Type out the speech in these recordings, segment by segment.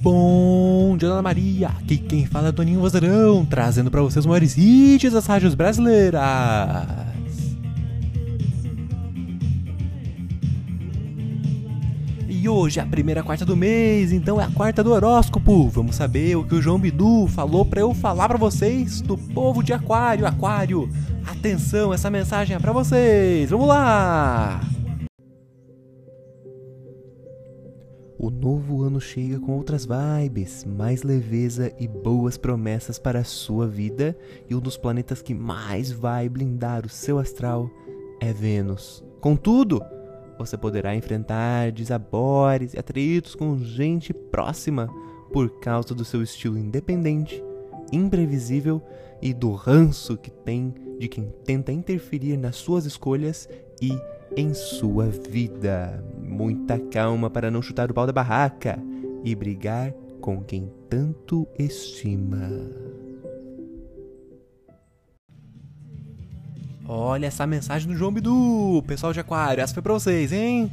Bom dia, Dona Maria! Aqui quem fala é Toninho Vozerão, trazendo para vocês os maiores hits das rádios brasileiras. E hoje é a primeira quarta do mês, então é a quarta do horóscopo. Vamos saber o que o João Bidu falou para eu falar para vocês do povo de Aquário. Aquário, atenção, essa mensagem é para vocês. Vamos lá! O novo ano chega com outras vibes, mais leveza e boas promessas para a sua vida, e um dos planetas que mais vai blindar o seu astral é Vênus. Contudo, você poderá enfrentar desabores e atritos com gente próxima por causa do seu estilo independente, imprevisível e do ranço que tem de quem tenta interferir nas suas escolhas e em sua vida. Muita calma para não chutar o pau da barraca e brigar com quem tanto estima. Olha essa mensagem do João Bidu, pessoal de Aquário, essa foi pra vocês, hein?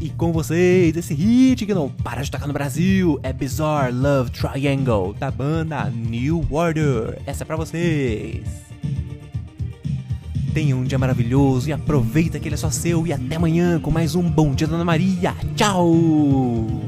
E com vocês, esse hit que não para de tocar no Brasil é Bizarre Love Triangle, da banda New Order. Essa é pra vocês. Tenha um dia maravilhoso e aproveita que ele é só seu. E até amanhã com mais um Bom Dia Dona Maria. Tchau!